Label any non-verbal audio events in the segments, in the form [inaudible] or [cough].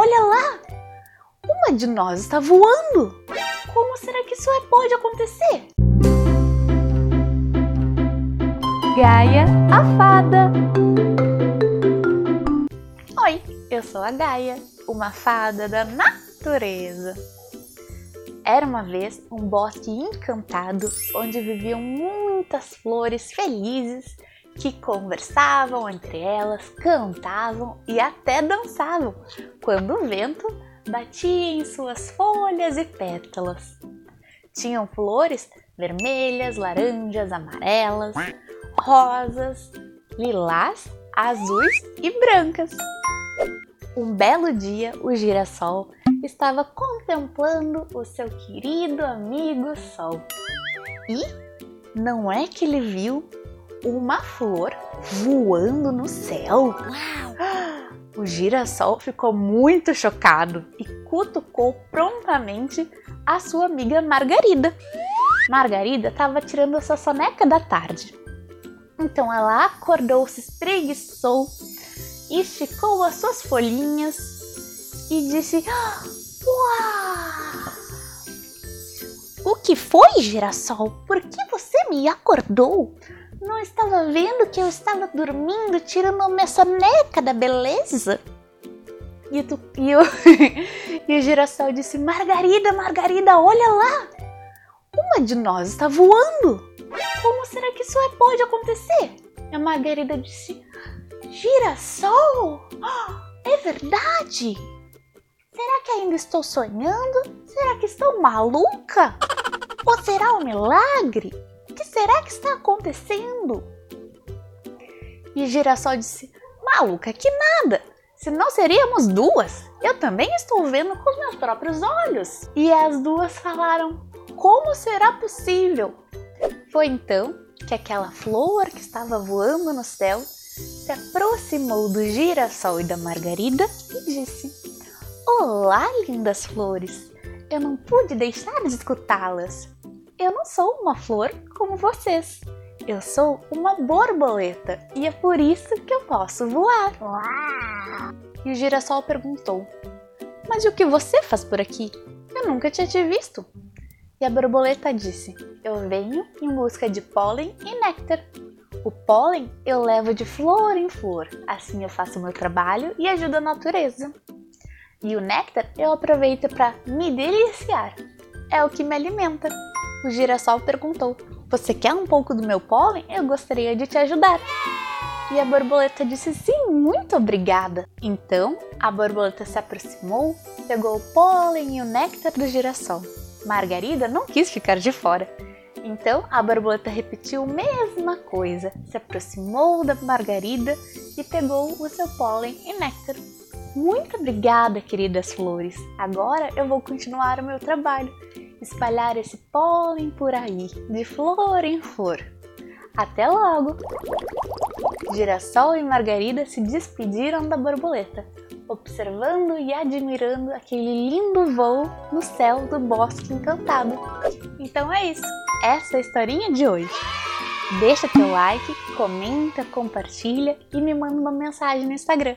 olha lá! Uma de nós está voando! Como será que isso pode acontecer? Gaia, a fada! Oi, eu sou a Gaia, uma fada da natureza. Era uma vez um bosque encantado onde viviam muitas flores felizes que conversavam entre elas, cantavam e até dançavam quando o vento batia em suas folhas e pétalas. Tinham flores vermelhas, laranjas, amarelas, rosas, lilás, azuis e brancas. Um belo dia, o girassol estava contemplando o seu querido amigo Sol. E não é que ele viu uma flor voando no céu? Uau! [gasps] O girassol ficou muito chocado e cutucou prontamente a sua amiga Margarida. Margarida estava tirando a sua soneca da tarde. Então ela acordou, se espreguiçou, esticou as suas folhinhas e disse: [gasps] Uau! O que foi, girassol? Por que você me acordou? Não estava vendo que eu estava dormindo, tirando minha soneca da beleza? E, tu, e, o, [laughs] e o girassol disse: Margarida, Margarida, olha lá! Uma de nós está voando! Como será que isso pode acontecer? E a Margarida disse: Girassol? É verdade? Será que ainda estou sonhando? Será que estou maluca? Ou será um milagre? Será que está acontecendo? E girassol disse: Maluca, que nada! Se não seríamos duas, eu também estou vendo com os meus próprios olhos. E as duas falaram: Como será possível? Foi então que aquela flor que estava voando no céu se aproximou do girassol e da margarida e disse: Olá, lindas flores! Eu não pude deixar de escutá-las. Eu não sou uma flor como vocês. Eu sou uma borboleta e é por isso que eu posso voar. E o girassol perguntou: Mas o que você faz por aqui? Eu nunca tinha te visto. E a borboleta disse: Eu venho em busca de pólen e néctar. O pólen eu levo de flor em flor, assim eu faço o meu trabalho e ajudo a natureza. E o néctar eu aproveito para me deliciar. É o que me alimenta. O girassol perguntou: Você quer um pouco do meu pólen? Eu gostaria de te ajudar. E a borboleta disse: Sim, muito obrigada. Então a borboleta se aproximou, pegou o pólen e o néctar do girassol. Margarida não quis ficar de fora então a borboleta repetiu a mesma coisa, se aproximou da margarida e pegou o seu pólen e néctar. Muito obrigada, queridas flores! Agora eu vou continuar o meu trabalho, espalhar esse pólen por aí, de flor em flor. Até logo! Girassol e Margarida se despediram da borboleta, observando e admirando aquele lindo voo no céu do bosque encantado. Então é isso! essa é a historinha de hoje. Deixa teu like, comenta, compartilha e me manda uma mensagem no Instagram.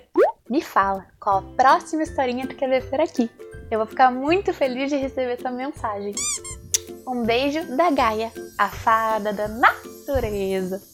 Me fala qual a próxima historinha tu quer ver por aqui. Eu vou ficar muito feliz de receber tua mensagem. Um beijo da Gaia, a fada da natureza.